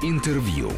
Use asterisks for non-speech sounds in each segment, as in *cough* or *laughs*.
Интервью.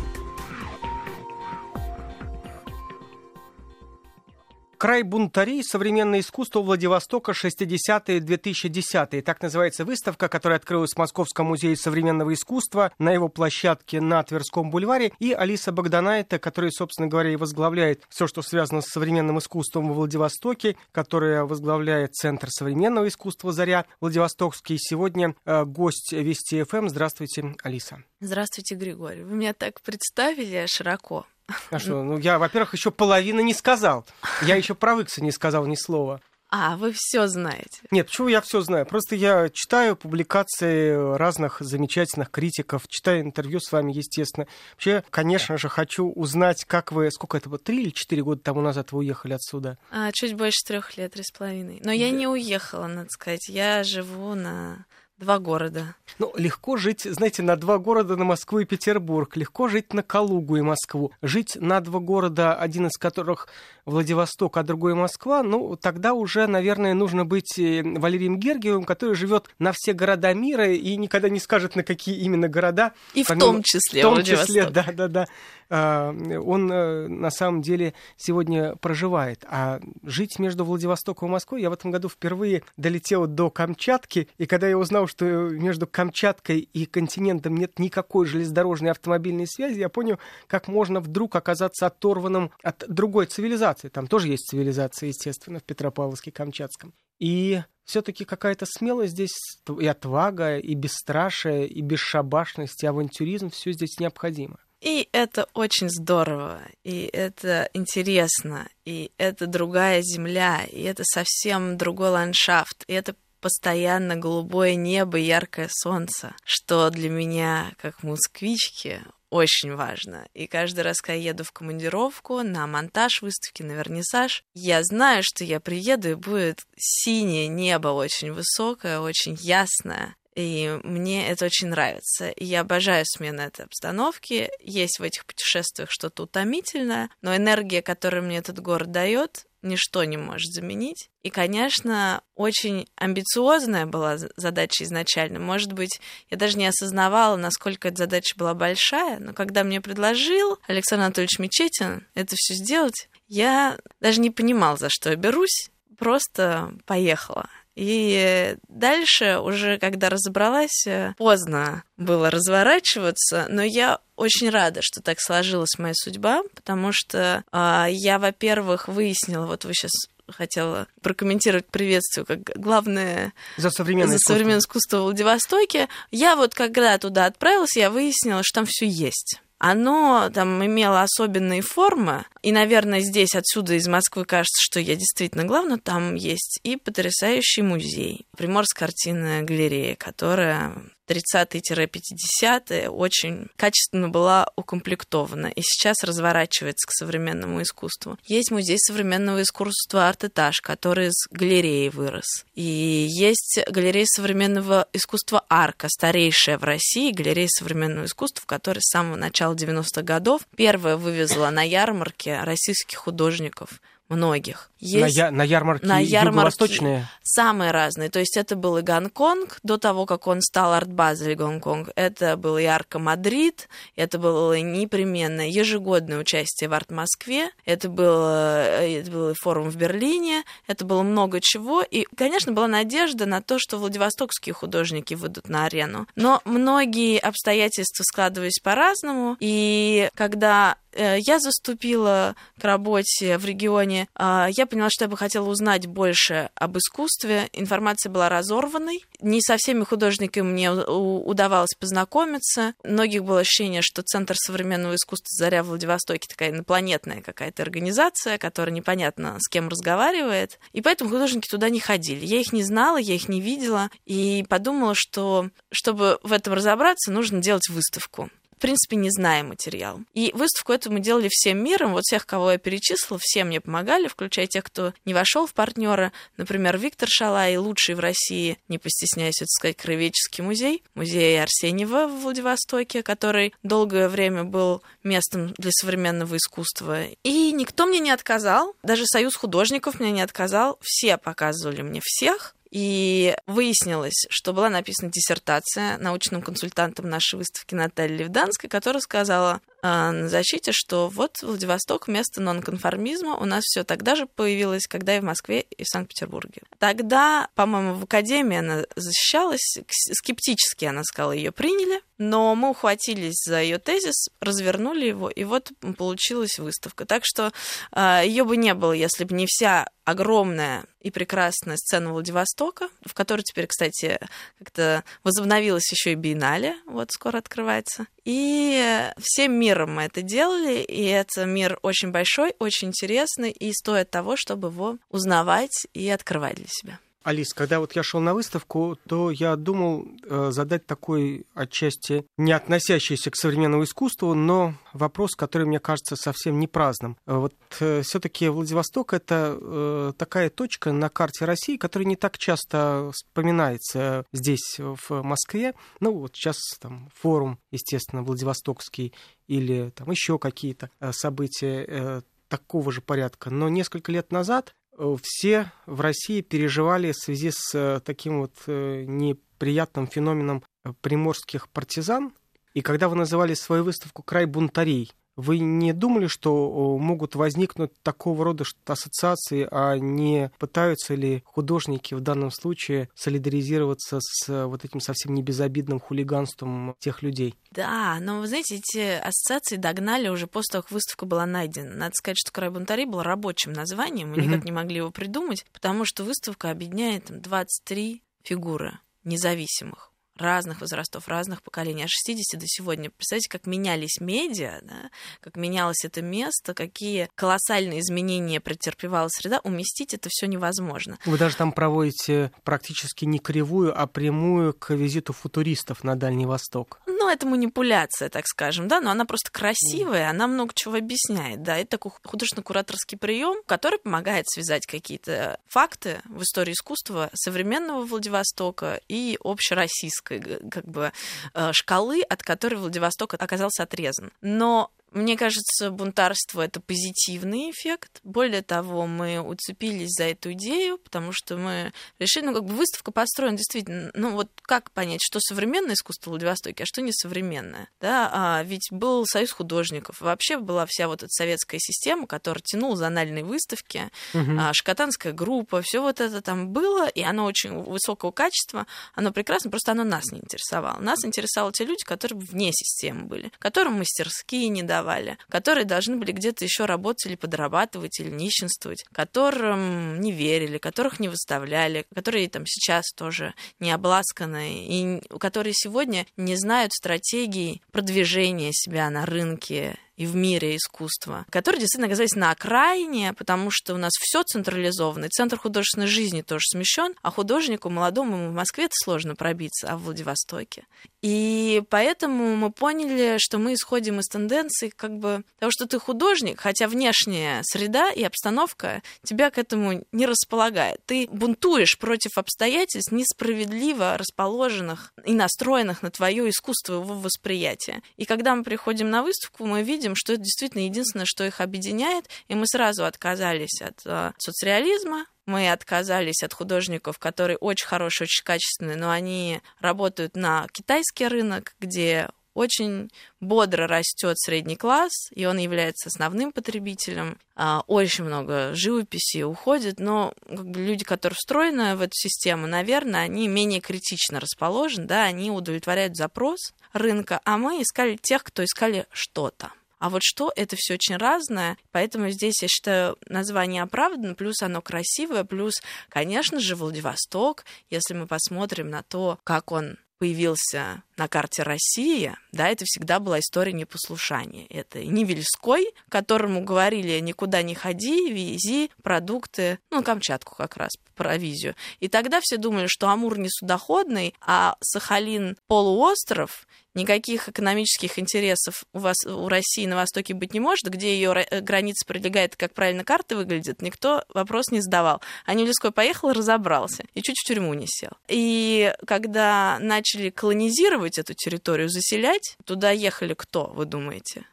Край бунтарей. Современное искусство Владивостока 60-е-2010-е. Так называется выставка, которая открылась в Московском музее современного искусства на его площадке на Тверском бульваре. И Алиса Богданайта, которая, собственно говоря, и возглавляет все, что связано с современным искусством во Владивостоке, которая возглавляет Центр современного искусства «Заря» Владивостокский. Сегодня э, гость Вести ФМ. Здравствуйте, Алиса. Здравствуйте, Григорий. Вы меня так представили широко. *laughs* А что, ну я, во-первых, еще половины не сказал. Я еще про Выкса не сказал ни слова. А, вы все знаете. Нет, почему я все знаю? Просто я читаю публикации разных замечательных критиков, читаю интервью с вами, естественно. Вообще, конечно же, хочу узнать, как вы, сколько это было, три или четыре года тому назад вы уехали отсюда? А, чуть больше трех лет, три с половиной. Но я не уехала, надо сказать. Я живу на Два города. Ну, легко жить, знаете, на два города, на Москву и Петербург. Легко жить на Калугу и Москву. Жить на два города, один из которых Владивосток, а другой Москва, ну, тогда уже, наверное, нужно быть э, Валерием Гергиевым, который живет на все города мира и никогда не скажет, на какие именно города. И помимо... в том числе В том числе, да, да, да. А, он э, на самом деле сегодня проживает. А жить между Владивостоком и Москвой, я в этом году впервые долетел до Камчатки, и когда я узнал, что между Камчаткой и континентом нет никакой железнодорожной автомобильной связи, я понял, как можно вдруг оказаться оторванным от другой цивилизации. Там тоже есть цивилизация, естественно, в Петропавловске-Камчатском. И все-таки какая-то смелость здесь, и отвага, и бесстрашие, и бесшабашность, и авантюризм, все здесь необходимо. И это очень здорово, и это интересно, и это другая земля, и это совсем другой ландшафт, и это постоянно голубое небо яркое солнце, что для меня, как москвички, очень важно. И каждый раз, когда я еду в командировку, на монтаж выставки, на вернисаж, я знаю, что я приеду, и будет синее небо очень высокое, очень ясное. И мне это очень нравится. И я обожаю смену этой обстановки. Есть в этих путешествиях что-то утомительное, но энергия, которую мне этот город дает, ничто не может заменить. И, конечно, очень амбициозная была задача изначально. Может быть, я даже не осознавала, насколько эта задача была большая, но когда мне предложил Александр Анатольевич Мечетин это все сделать, я даже не понимала, за что я берусь, просто поехала. И дальше, уже когда разобралась, э, поздно было разворачиваться, но я очень рада, что так сложилась моя судьба, потому что э, я, во-первых, выяснила, вот вы сейчас хотела прокомментировать приветствие как главное за современное, за современное искусство в Владивостоке. Я вот когда туда отправилась, я выяснила, что там все есть оно там имело особенные формы, и, наверное, здесь отсюда из Москвы кажется, что я действительно главное, там есть и потрясающий музей, Приморская картинная галерея, которая 30-50-е очень качественно была укомплектована и сейчас разворачивается к современному искусству. Есть музей современного искусства «Арт-этаж», который из галереи вырос. И есть галерея современного искусства «Арка», старейшая в России галерея современного искусства, которая с самого начала 90-х годов первая вывезла на ярмарке российских художников многих. Есть на, я, на ярмарке на юго-восточные? Самые разные. То есть это был и Гонконг, до того, как он стал Art Basel Гонконг. Это был и ARCO Мадрид, это было непременное ежегодное участие в Арт-Москве, это был, э, это был форум в Берлине, это было много чего. И, конечно, была надежда на то, что владивостокские художники выйдут на арену. Но многие обстоятельства складывались по-разному, и когда Э, я заступила к работе в регионе. А, я поняла, что я бы хотела узнать больше об искусстве. Информация была разорванной. Не со всеми художниками мне удавалось познакомиться. Многих было ощущение, что Центр современного искусства «Заря» в Владивостоке такая инопланетная какая-то организация, которая непонятно с кем разговаривает. И поэтому художники туда не ходили. Я их не знала, я их не видела. И подумала, что чтобы в этом разобраться, нужно делать выставку в принципе, не зная материал. И выставку эту мы делали всем миром. Вот всех, кого я перечислила, все мне помогали, включая тех, кто не вошел в партнера. Например, Виктор Шалай, лучший в России, не постесняюсь это сказать, Краеведческий музей, музей Арсеньева в Владивостоке, который долгое время был местом для современного искусства. И никто мне не отказал, даже Союз художников мне не отказал, все показывали мне всех, И выяснилось, что была написана диссертация научным консультантом нашей выставки Натальи Левданской, которая сказала на защите, что вот Владивосток вместо нонконформизма у нас все тогда же появилось, когда и в Москве, и в Санкт-Петербурге. Тогда, по-моему, в Академии она защищалась, скептически она сказала, ее приняли, но мы ухватились за ее тезис, развернули его, и вот получилась выставка. Так что э, ее бы не было, если бы не вся огромная и прекрасная сцена Владивостока, в которой теперь, кстати, как-то возобновилась еще и биеннале, вот скоро открывается. И всем миром мы это делали, и это мир очень большой, очень интересный, и стоит того, чтобы его узнавать и открывать для себя. Алис, когда вот я шел на выставку, то я думал э, задать такой отчасти не относящийся к современному искусству, но вопрос, который мне кажется совсем не праздным. Э, вот э, все-таки Владивосток это э, такая точка на карте России, которая не так часто вспоминается здесь, в Москве. Ну, вот сейчас там форум, естественно, Владивостокский или там еще какие-то э, события э, такого же порядка. Но несколько лет назад все в России переживали в связи с э, таким вот э, неприятным феноменом приморских партизан. И когда вы называли свою выставку «Край бунтарей», вы не думали, что могут возникнуть такого рода ассоциации, а не пытаются ли художники в данном случае солидаризироваться с вот этим совсем небезобидным хулиганством тех людей? Да, но вы знаете, эти ассоциации догнали уже после того, как выставка была найдена. Надо сказать, что «Край бунтарей» был рабочим названием, мы никак не могли его придумать, потому что выставка объединяет 23 фигуры независимых разных возрастов, разных поколений, от 60 до сегодня. Представляете, как менялись медиа, да? как менялось это место, какие колоссальные изменения претерпевала среда, уместить это все невозможно. Вы даже там проводите практически не кривую, а прямую к визиту футуристов на Дальний Восток. Ну, это манипуляция, так скажем, да, но она просто красивая, mm. она много чего объясняет, да, это такой художественно-кураторский прием, который помогает связать какие-то факты в истории искусства современного Владивостока и общероссийского как бы э, шкалы, от которой Владивосток оказался отрезан. Но мне кажется, бунтарство — это позитивный эффект. Более того, мы уцепились за эту идею, потому что мы решили, ну, как бы выставка построена действительно, ну, вот как понять, что современное искусство Владивостоке, а что несовременное, да? А, ведь был союз художников, вообще была вся вот эта советская система, которая тянула зональные выставки, угу. а, шкатанская группа, все вот это там было, и оно очень высокого качества, оно прекрасно, просто оно нас не интересовало. Нас интересовали те люди, которые вне системы были, которым мастерские не давали, давали, которые должны были где-то еще работать или подрабатывать, или нищенствовать, которым не верили, которых не выставляли, которые там сейчас тоже не обласканы, и которые сегодня не знают стратегии продвижения себя на рынке и в мире искусства, которые действительно оказались на окраине, потому что у нас все централизовано, и центр художественной жизни тоже смещен, а художнику молодому в Москве это сложно пробиться, а в Владивостоке. И поэтому мы поняли, что мы исходим из тенденции как бы того, что ты художник, хотя внешняя среда и обстановка тебя к этому не располагает. Ты бунтуешь против обстоятельств несправедливо расположенных и настроенных на твое искусство его восприятие. И когда мы приходим на выставку, мы видим, видим, что это действительно единственное, что их объединяет, и мы сразу отказались от э, соцреализма, мы отказались от художников, которые очень хорошие, очень качественные, но они работают на китайский рынок, где очень бодро растет средний класс, и он является основным потребителем. А, очень много живописи уходит, но люди, которые встроены в эту систему, наверное, они менее критично расположены, да, они удовлетворяют запрос рынка, а мы искали тех, кто искали что-то. А вот что, это все очень разное, поэтому здесь, я считаю, название оправдано, плюс оно красивое, плюс, конечно же, Владивосток, если мы посмотрим на то, как он появился на карте России, да, это всегда была история непослушания. Это Невельской, которому говорили никуда не ходи, вези продукты, ну, Камчатку как раз, провизию. И тогда все думали, что Амур не судоходный, а Сахалин полуостров, никаких экономических интересов у вас у России на Востоке быть не может, где ее э, граница прилегает, как правильно карты выглядят, никто вопрос не задавал. А Невельской поехал, разобрался и чуть в тюрьму не сел. И когда начали колонизировать эту территорию, заселять, туда ехали кто, вы думаете?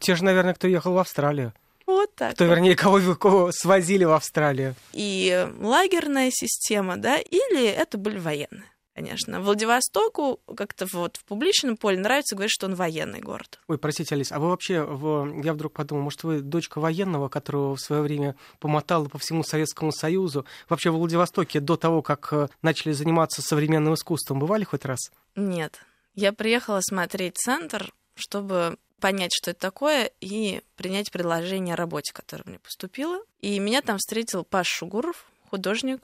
Те же, наверное, кто ехал в Австралию. Вот так. То, вернее, кого, кого свозили в Австралию. И лагерная система, да, или это были военные конечно. Владивостоку как-то вот в публичном поле нравится говорить, что он военный город. Ой, простите, Алис, а вы вообще, в... я вдруг подумал, может, вы дочка военного, которого в свое время помотала по всему Советскому Союзу? Вообще в Владивостоке до того, как э, начали заниматься современным искусством, бывали хоть раз? Нет. Я приехала смотреть центр, чтобы понять, что это такое, и принять предложение о работе, которое мне поступило. И меня там встретил Паш Шугуров, художник,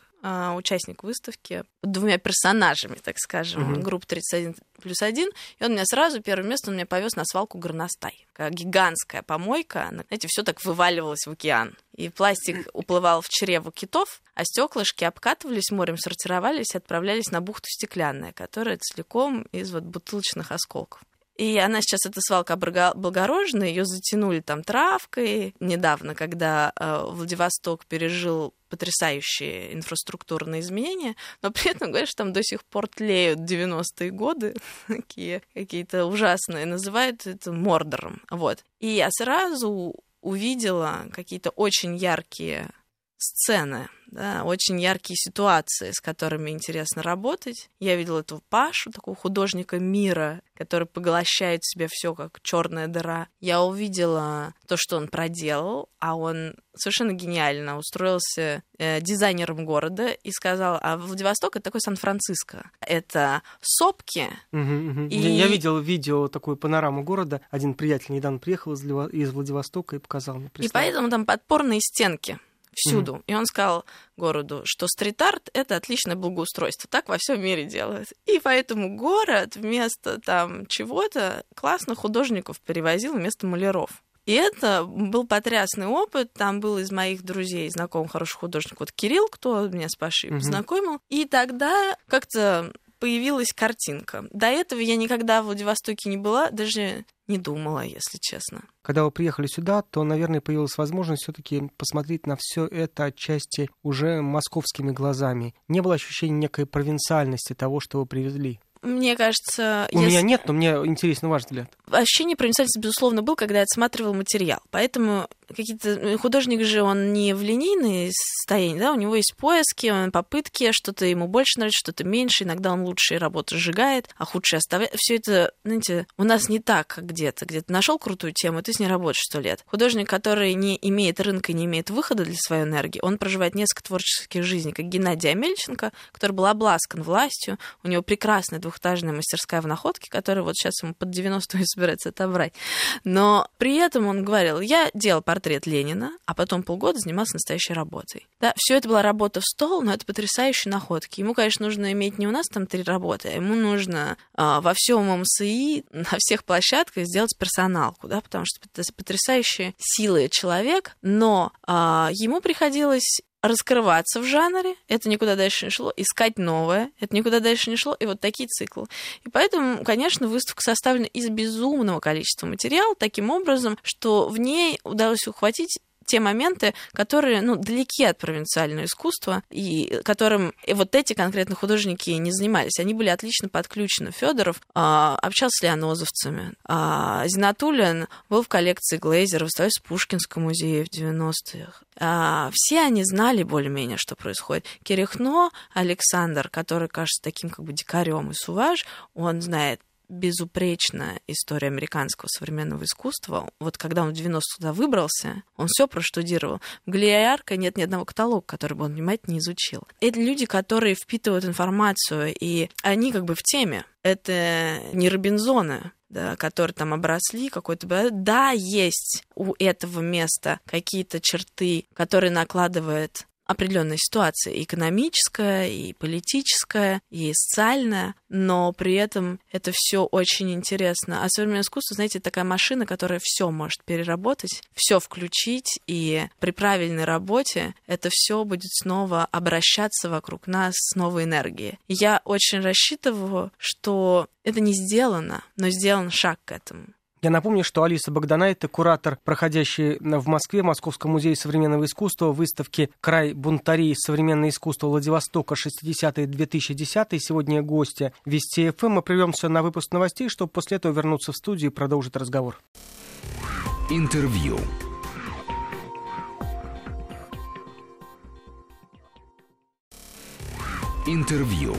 участник выставки, двумя персонажами, так скажем, mm-hmm. группы 31 плюс один, и он меня сразу, первое место, он меня повез на свалку горностай. Гигантская помойка, знаете, все так вываливалось в океан. И пластик *laughs* уплывал в чреву китов, а стеклышки обкатывались морем, сортировались и отправлялись на бухту стеклянная, которая целиком из вот бутылочных осколков. И она сейчас, эта свалка облагорожена, ее затянули там травкой. Недавно, когда э, Владивосток пережил потрясающие инфраструктурные изменения, но при этом, говорят, что там до сих пор тлеют 90-е годы, *laughs* такие какие-то ужасные, называют это мордором. Вот. И я сразу увидела какие-то очень яркие сцены, да, очень яркие ситуации, с которыми интересно работать. Я видела эту Пашу, такого художника мира, который поглощает в себя все как черная дыра. Я увидела то, что он проделал, а он совершенно гениально устроился э, дизайнером города и сказал, а Владивосток это такой Сан-Франциско. Это сопки. Угу, угу. И... Я, я видел видео, такую панораму города. Один приятель недавно приехал из, из Владивостока и показал мне. И поэтому там подпорные стенки всюду. Mm-hmm. И он сказал городу, что стрит-арт — это отличное благоустройство. Так во всем мире делают. И поэтому город вместо там чего-то классных художников перевозил вместо маляров. И это был потрясный опыт. Там был из моих друзей, знакомых хороший художник, вот Кирилл, кто меня с Пашей mm-hmm. познакомил. И тогда как-то появилась картинка. До этого я никогда в Владивостоке не была, даже не думала, если честно. Когда вы приехали сюда, то, наверное, появилась возможность все-таки посмотреть на все это отчасти уже московскими глазами. Не было ощущения некой провинциальности того, что вы привезли. Мне кажется... У если... меня нет, но мне интересен ваш взгляд. Ощущение провинциальности, безусловно, был, когда я отсматривал материал. Поэтому какие-то э, художник же он не в линейной состоянии, да, у него есть поиски, попытки, что-то ему больше нравится, что-то меньше, иногда он лучшие работы сжигает, а худшие оставляет. Все это, знаете, у нас не так, как где-то. Где-то нашел крутую тему, и ты с ней работаешь сто лет. Художник, который не имеет рынка не имеет выхода для своей энергии, он проживает несколько творческих жизней, как Геннадий Амельченко, который был обласкан властью, у него прекрасная двухэтажная мастерская в находке, которая вот сейчас ему под 90 *laughs* собирается отобрать. Но при этом он говорил, я делал портрет Ленина, а потом полгода занимался настоящей работой. Да, все это была работа в стол, но это потрясающие находки. Ему, конечно, нужно иметь не у нас там три работы, а ему нужно а, во всем МСИ, *laughs* на всех площадках сделать персоналку, да, потому что это потрясающие силы человек, но а, ему приходилось раскрываться в жанре, это никуда дальше не шло, искать новое, это никуда дальше не шло, и вот такие циклы. И поэтому, конечно, выставка составлена из безумного количества материала, таким образом, что в ней удалось ухватить те моменты, которые, ну, далеки от провинциального искусства, и которым и вот эти конкретно художники не занимались. Они были отлично подключены. Федоров а, общался с леонозовцами. А, Зинатулин был в коллекции Глейзера, выставлялся в Пушкинском музее в 90-х. А, все они знали более-менее, что происходит. Кирихно, Александр, который кажется таким как бы дикарем и суваж, он знает безупречная история американского современного искусства. Вот когда он в 90 туда выбрался, он все проштудировал. В Глиярка нет ни одного каталога, который бы он внимательно изучил. Это люди, которые впитывают информацию, и они как бы в теме. Это не Робинзоны, да, которые там обросли какой-то... Да, есть у этого места какие-то черты, которые накладывает определенная ситуация, экономическая, и политическая, и социальная, но при этом это все очень интересно. А современное искусство, знаете, такая машина, которая все может переработать, все включить, и при правильной работе это все будет снова обращаться вокруг нас с новой энергией. Я очень рассчитываю, что это не сделано, но сделан шаг к этому. Я напомню, что Алиса Богдана — это куратор, проходящий в Москве, Московском музее современного искусства, выставки «Край бунтарей. Современное искусство Владивостока. 60-2010». Сегодня гостя Вести ФМ. Эм. Мы прервемся на выпуск новостей, чтобы после этого вернуться в студию и продолжить разговор. Интервью. Интервью.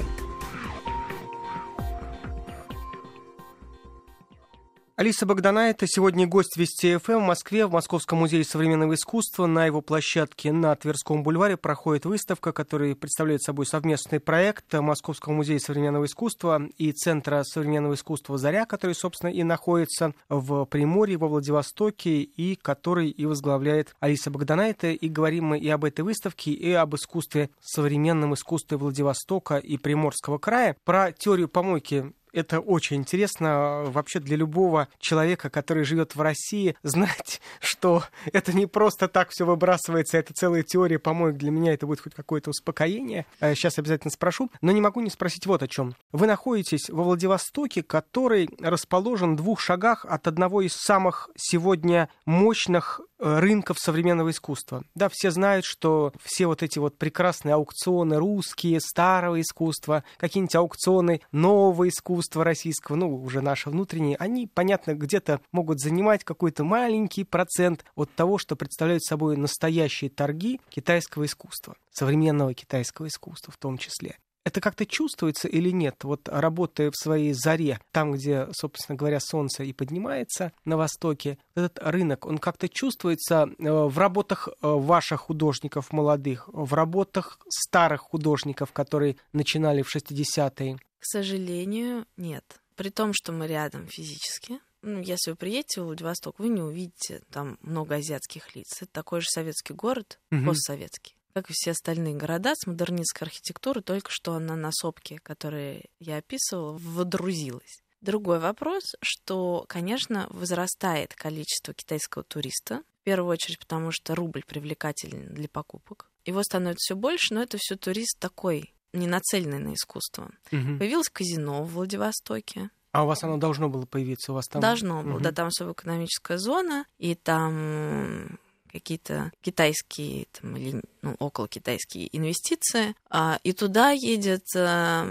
Алиса Богдана – это сегодня гость Вести ФМ в Москве, в Московском музее современного искусства. На его площадке на Тверском бульваре проходит выставка, которая представляет собой совместный проект Московского музея современного искусства и Центра современного искусства «Заря», который, собственно, и находится в Приморье, во Владивостоке, и который и возглавляет Алиса Богдана. Это и говорим мы и об этой выставке, и об искусстве, современном искусстве Владивостока и Приморского края. Про теорию помойки это очень интересно вообще для любого человека, который живет в России, *laughs* знать, что это не просто так все выбрасывается, это целая теория помоек. Для меня это будет хоть какое-то успокоение. Сейчас э, обязательно спрошу, но не могу не спросить вот о чем. Вы находитесь во Владивостоке, который расположен в двух шагах от одного из самых сегодня мощных Э, рынков современного искусства. Да, все знают, что все вот эти вот прекрасные аукционы русские, старого искусства, какие-нибудь аукционы нового искусства российского, ну, уже наши внутренние, они, понятно, где-то могут занимать какой-то маленький процент от того, что представляют собой настоящие торги китайского искусства, современного китайского искусства в том числе. Это как-то чувствуется или нет? Вот работая в своей заре, там, где, собственно говоря, солнце и поднимается на востоке, этот рынок, он как-то чувствуется э, в работах э, ваших художников молодых, в работах старых художников, которые начинали в 60-е? К сожалению, нет. При том, что мы рядом физически, ну, если вы приедете в Владивосток, вы не увидите там много азиатских лиц. Это такой же советский город, угу. постсоветский как и все остальные города с модернистской архитектурой, только что она на сопке, которые я описывала, водрузилась. Другой вопрос, что, конечно, возрастает количество китайского туриста, в первую очередь потому, что рубль привлекательный для покупок. Его становится все больше, но это все турист такой, не нацеленный на искусство. Угу. Появилось казино в Владивостоке. А у вас оно должно было появиться? У вас там... Должно было, угу. да, там особая экономическая зона, и там какие-то китайские там, или ну, около китайские инвестиции, а, и туда едет, а,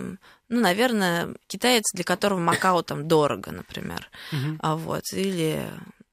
ну, наверное, китаец, для которого Макао там дорого, например, а, вот, или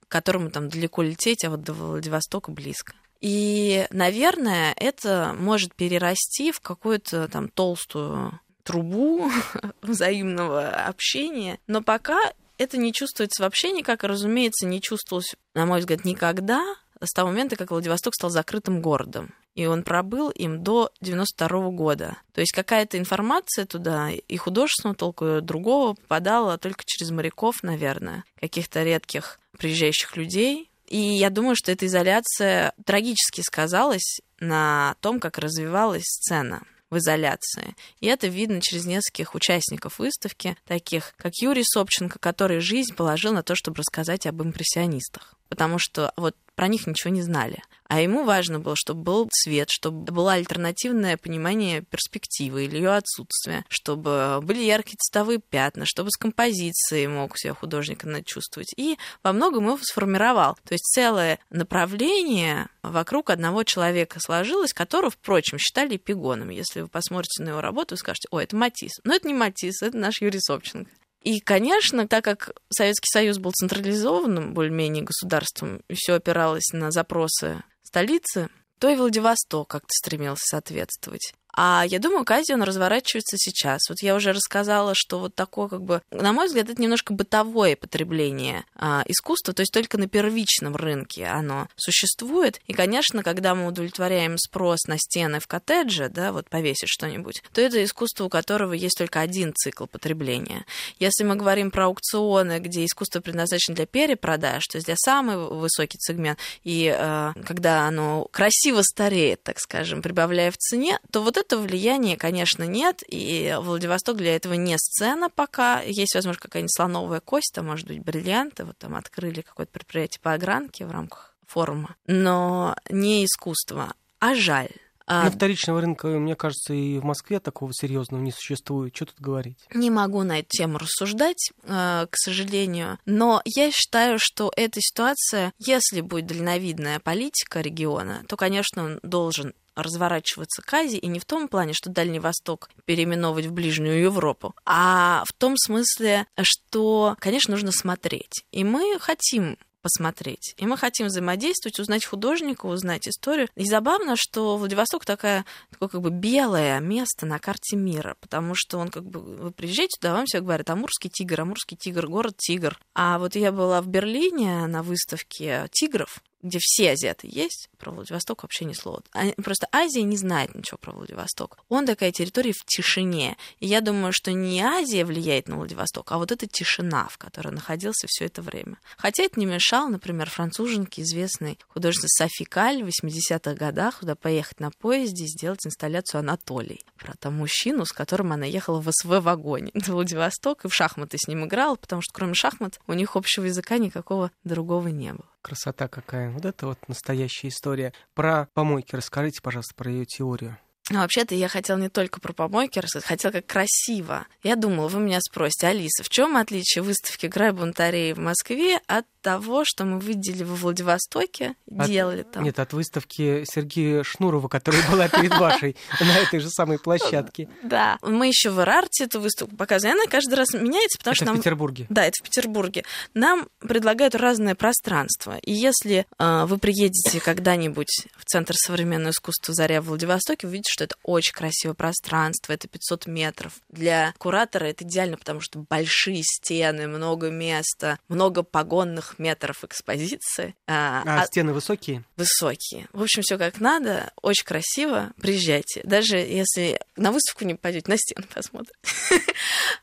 которому там далеко лететь, а вот до Владивостока близко. И, наверное, это может перерасти в какую-то там толстую трубу *laughs* взаимного общения, но пока это не чувствуется вообще никак, и, разумеется, не чувствовалось, на мой взгляд, никогда, с того момента, как Владивосток стал закрытым городом. И он пробыл им до 92 года. То есть какая-то информация туда и художественного толку, и другого попадала только через моряков, наверное, каких-то редких приезжающих людей. И я думаю, что эта изоляция трагически сказалась на том, как развивалась сцена в изоляции. И это видно через нескольких участников выставки, таких как Юрий Собченко, который жизнь положил на то, чтобы рассказать об импрессионистах. Потому что вот про них ничего не знали. А ему важно было, чтобы был цвет, чтобы было альтернативное понимание перспективы или ее отсутствия, чтобы были яркие цветовые пятна, чтобы с композицией мог себя художник чувствовать. И во многом его сформировал. То есть целое направление вокруг одного человека сложилось, которого, впрочем, считали эпигоном. Если вы посмотрите на его работу, вы скажете, ой, это Матис. Но это не Матис, это наш Юрий Собченко. И, конечно, так как Советский Союз был централизованным более-менее государством, и все опиралось на запросы столицы, то и Владивосток как-то стремился соответствовать. А я думаю, Кази, он разворачивается сейчас. Вот я уже рассказала, что вот такое, как бы, на мой взгляд, это немножко бытовое потребление а, искусства, то есть только на первичном рынке оно существует. И, конечно, когда мы удовлетворяем спрос на стены в коттедже, да, вот повесить что-нибудь, то это искусство, у которого есть только один цикл потребления. Если мы говорим про аукционы, где искусство предназначено для перепродаж, то есть для самый высокий сегмент, и а, когда оно красиво стареет, так скажем, прибавляя в цене, то вот это этого влияния, конечно, нет, и Владивосток для этого не сцена пока. Есть, возможно, какая-нибудь слоновая кость, там, может быть, бриллианты, вот там открыли какое-то предприятие по огранке в рамках форума, но не искусство, а жаль. На вторичного рынка, мне кажется, и в Москве такого серьезного не существует. Что тут говорить? Не могу на эту тему рассуждать, э, к сожалению. Но я считаю, что эта ситуация, если будет дальновидная политика региона, то, конечно, он должен разворачиваться к Азии, и не в том плане, что Дальний Восток переименовывать в Ближнюю Европу, а в том смысле, что, конечно, нужно смотреть. И мы хотим посмотреть. И мы хотим взаимодействовать, узнать художника, узнать историю. И забавно, что Владивосток такая, такое как бы белое место на карте мира, потому что он как бы, вы приезжаете туда, вам все говорят, Амурский тигр, Амурский тигр, город тигр. А вот я была в Берлине на выставке тигров, где все азиаты есть, про Владивосток вообще ни слова. Просто Азия не знает ничего про Владивосток. Он такая территория в тишине. И я думаю, что не Азия влияет на Владивосток, а вот эта тишина, в которой находился все это время. Хотя это не мешало, например, француженке, известной художнице Софи Каль в 80-х годах, куда поехать на поезде и сделать инсталляцию Анатолий. Про того мужчину, с которым она ехала в СВ-вагоне до *laughs* Владивосток и в шахматы с ним играла, потому что кроме шахмат у них общего языка никакого другого не было. Красота какая. Вот это вот настоящая история. Про помойки расскажите, пожалуйста, про ее теорию. Ну, вообще-то я хотела не только про помойки рассказать, хотела как красиво. Я думала, вы меня спросите, Алиса, в чем отличие выставки Грай Бунтарей в Москве от того, что мы видели во Владивостоке, от, делали там? Нет, от выставки Сергея Шнурова, которая была перед *laughs* вашей на этой же самой площадке. Да, мы еще в Ирарте эту выставку показывали. Она каждый раз меняется, потому что нам... в Петербурге? Да, это в Петербурге. Нам предлагают разное пространство. И если э, вы приедете когда-нибудь в Центр современного искусства «Заря» в Владивостоке, вы видите, что это очень красивое пространство, это 500 метров. Для куратора это идеально, потому что большие стены, много места, много погонных метров экспозиции. А, а, а стены высокие? Высокие. В общем, все как надо, очень красиво. Приезжайте. Даже если на выставку не пойдете, на стену посмотрите, *laughs*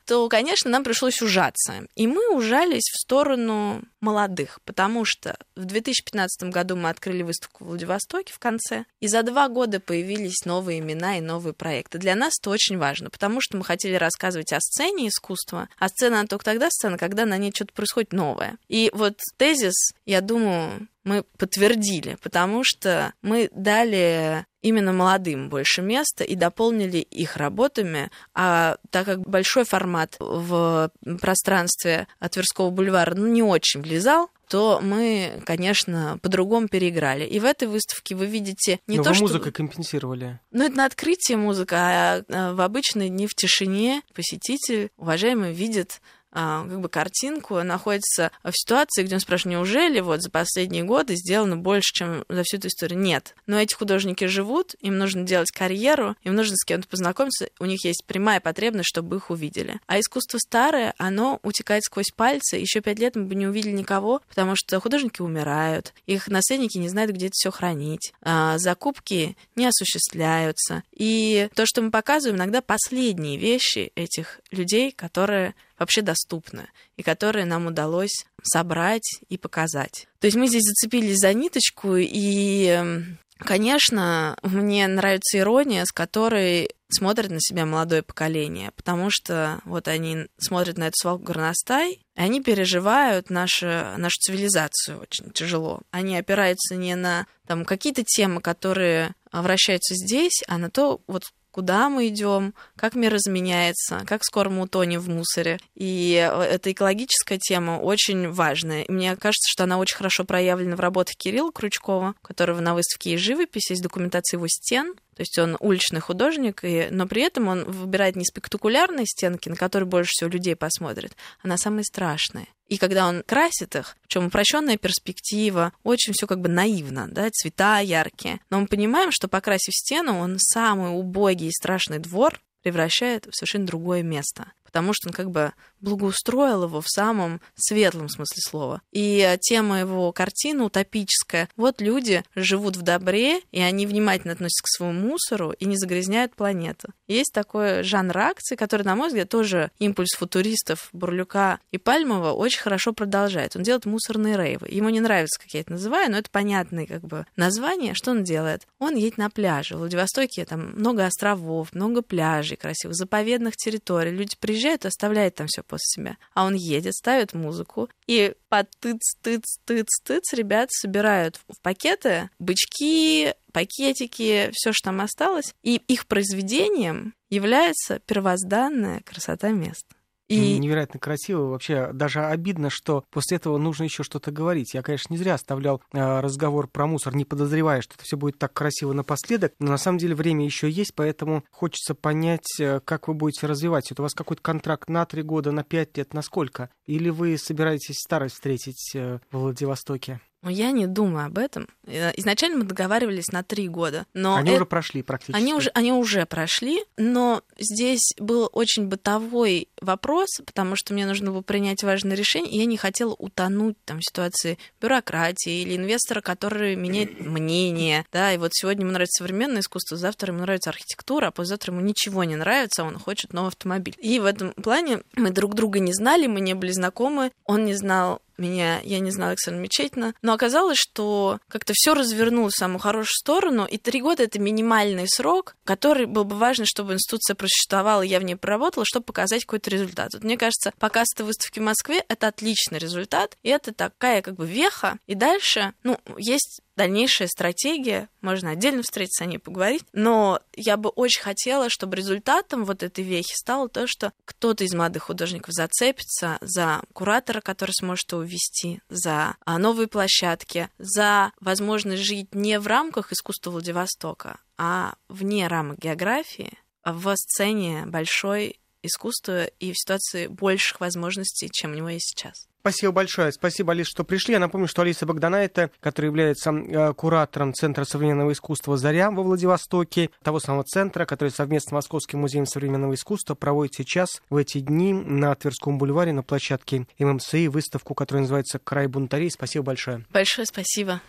то, конечно, нам пришлось ужаться. И мы ужались в сторону молодых, потому что в 2015 году мы открыли выставку в Владивостоке в конце, и за два года появились новые имена и новые проекты. Для нас это очень важно, потому что мы хотели рассказывать о сцене искусства, а сцена она только тогда сцена, когда на ней что-то происходит новое. И вот тезис, я думаю, мы подтвердили, потому что мы дали именно молодым больше места и дополнили их работами. А так как большой формат в пространстве Тверского бульвара ну, не очень влезал, то мы, конечно, по-другому переиграли. И в этой выставке вы видите не Но то, вы что... музыкой компенсировали. Ну, это на открытие музыка, а, а в обычные дни в тишине посетитель, уважаемый, видит как бы картинку, находится в ситуации, где он спрашивает, неужели вот за последние годы сделано больше, чем за всю эту историю? Нет. Но эти художники живут, им нужно делать карьеру, им нужно с кем-то познакомиться, у них есть прямая потребность, чтобы их увидели. А искусство старое, оно утекает сквозь пальцы. Еще пять лет мы бы не увидели никого, потому что художники умирают, их наследники не знают, где это все хранить, а, закупки не осуществляются. И то, что мы показываем, иногда последние вещи этих людей, которые вообще доступны и которые нам удалось собрать и показать. То есть мы здесь зацепились за ниточку, и, эм, конечно, мне нравится ирония, с которой смотрит на себя молодое поколение, потому что вот они смотрят на эту свалку горностай, и они переживают нашу, нашу цивилизацию очень тяжело. Они опираются не на там, какие-то темы, которые вращаются здесь, а на то, вот куда мы идем, как мир изменяется, как скоро мы утонем в мусоре. И эта экологическая тема очень важная. И мне кажется, что она очень хорошо проявлена в работах Кирилла Крючкова, у которого на выставке есть живопись, есть документация его стен. То есть он уличный художник, и, но при этом он выбирает не спектакулярные стенки, на которые больше всего людей посмотрит, а на самые страшные. И когда он красит их, причем упрощенная перспектива, очень все как бы наивно, да, цвета яркие. Но мы понимаем, что покрасив стену, он самый убогий и страшный двор превращает в совершенно другое место потому что он как бы благоустроил его в самом светлом смысле слова. И тема его картины утопическая. Вот люди живут в добре, и они внимательно относятся к своему мусору и не загрязняют планету. Есть такой жанр акции, который, на мой взгляд, тоже импульс футуристов Бурлюка и Пальмова очень хорошо продолжает. Он делает мусорные рейвы. Ему не нравится, как я это называю, но это понятное как бы название. Что он делает? Он едет на пляже. В Владивостоке там много островов, много пляжей красивых, заповедных территорий. Люди приезжают и оставляет там все после себя. А он едет, ставит музыку, и под тыц, тыц, тыц, тыц ребят собирают в пакеты бычки, пакетики, все, что там осталось, и их произведением является первозданная красота места. И... Невероятно красиво. Вообще даже обидно, что после этого нужно еще что-то говорить. Я, конечно, не зря оставлял э, разговор про мусор, не подозревая, что это все будет так красиво напоследок. Но на самом деле время еще есть, поэтому хочется понять, э, как вы будете развивать это. У вас какой-то контракт на три года, на пять лет, на сколько? Или вы собираетесь старость встретить э, в Владивостоке? Я не думаю об этом. Э, изначально мы договаривались на три года, но они это... уже прошли практически. Они уже, они уже прошли, но здесь был очень бытовой вопрос, потому что мне нужно было принять важное решение, и я не хотела утонуть там в ситуации бюрократии или инвестора, который меняет мнение, да, и вот сегодня ему нравится современное искусство, завтра ему нравится архитектура, а послезавтра ему ничего не нравится, он хочет новый автомобиль. И в этом плане мы друг друга не знали, мы не были знакомы, он не знал меня, я не знала Александра Мечетина, но оказалось, что как-то все развернулось в самую хорошую сторону, и три года — это минимальный срок, который был бы важно, чтобы институция просуществовала, я в ней проработала, чтобы показать какой-то результат. Вот мне кажется, показ этой выставки в Москве — это отличный результат, и это такая как бы веха, и дальше, ну, есть дальнейшая стратегия, можно отдельно встретиться о ней поговорить, но я бы очень хотела, чтобы результатом вот этой вехи стало то, что кто-то из молодых художников зацепится за куратора, который сможет его ввести, за а, новые площадки, за возможность жить не в рамках искусства Владивостока, а вне рамок географии, в сцене большой искусства и в ситуации больших возможностей, чем у него есть сейчас. Спасибо большое. Спасибо, Алиса, что пришли. Я напомню, что Алиса Богданайта, которая является э, куратором Центра современного искусства «Заря» во Владивостоке, того самого центра, который совместно с Московским музеем современного искусства проводит сейчас, в эти дни, на Тверском бульваре, на площадке ММСИ, выставку, которая называется «Край бунтарей». Спасибо большое. Большое спасибо.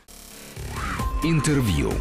Интервью.